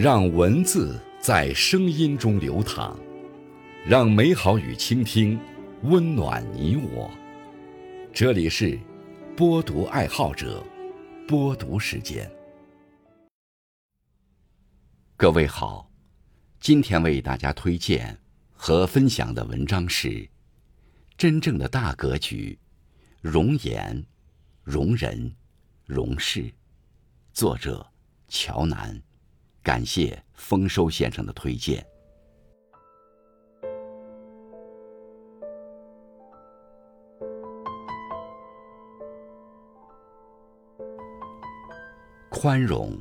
让文字在声音中流淌，让美好与倾听温暖你我。这里是播读爱好者播读时间。各位好，今天为大家推荐和分享的文章是《真正的大格局：容颜、容人、容事》，作者乔南。感谢丰收先生的推荐。宽容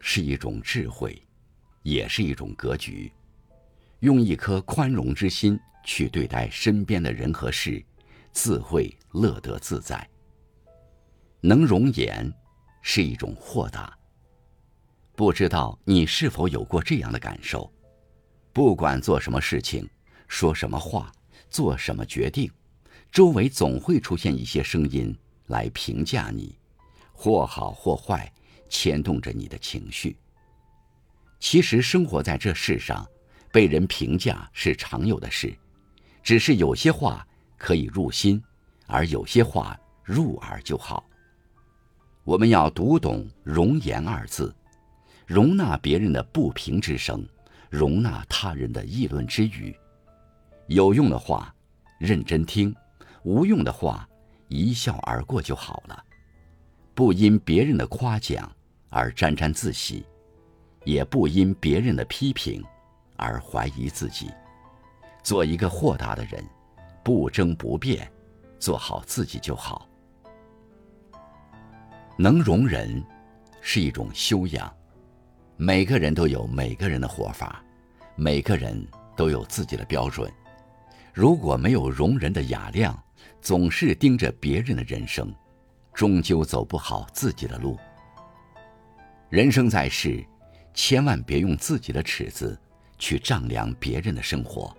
是一种智慧，也是一种格局。用一颗宽容之心去对待身边的人和事，自会乐得自在。能容颜是一种豁达。不知道你是否有过这样的感受？不管做什么事情，说什么话，做什么决定，周围总会出现一些声音来评价你，或好或坏，牵动着你的情绪。其实生活在这世上，被人评价是常有的事，只是有些话可以入心，而有些话入耳就好。我们要读懂“容颜”二字。容纳别人的不平之声，容纳他人的议论之语。有用的话，认真听；无用的话，一笑而过就好了。不因别人的夸奖而沾沾自喜，也不因别人的批评而怀疑自己。做一个豁达的人，不争不辩，做好自己就好。能容人，是一种修养。每个人都有每个人的活法，每个人都有自己的标准。如果没有容人的雅量，总是盯着别人的人生，终究走不好自己的路。人生在世，千万别用自己的尺子去丈量别人的生活。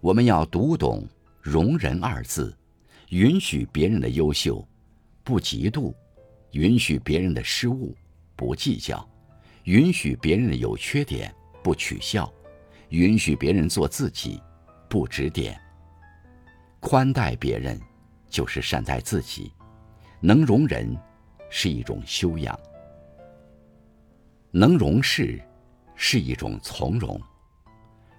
我们要读懂“容人”二字，允许别人的优秀，不嫉妒；允许别人的失误，不计较。允许别人有缺点，不取笑；允许别人做自己，不指点。宽待别人，就是善待自己。能容人，是一种修养；能容事，是一种从容。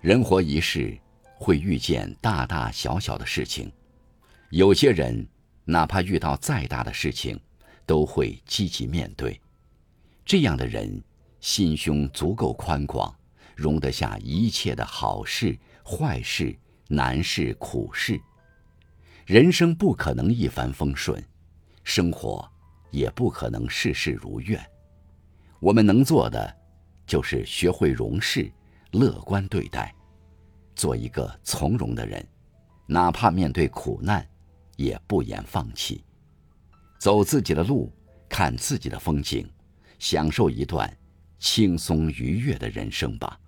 人活一世，会遇见大大小小的事情。有些人，哪怕遇到再大的事情，都会积极面对。这样的人。心胸足够宽广，容得下一切的好事、坏事、难事、苦事。人生不可能一帆风顺，生活也不可能事事如愿。我们能做的，就是学会容事，乐观对待，做一个从容的人。哪怕面对苦难，也不言放弃。走自己的路，看自己的风景，享受一段。轻松愉悦的人生吧。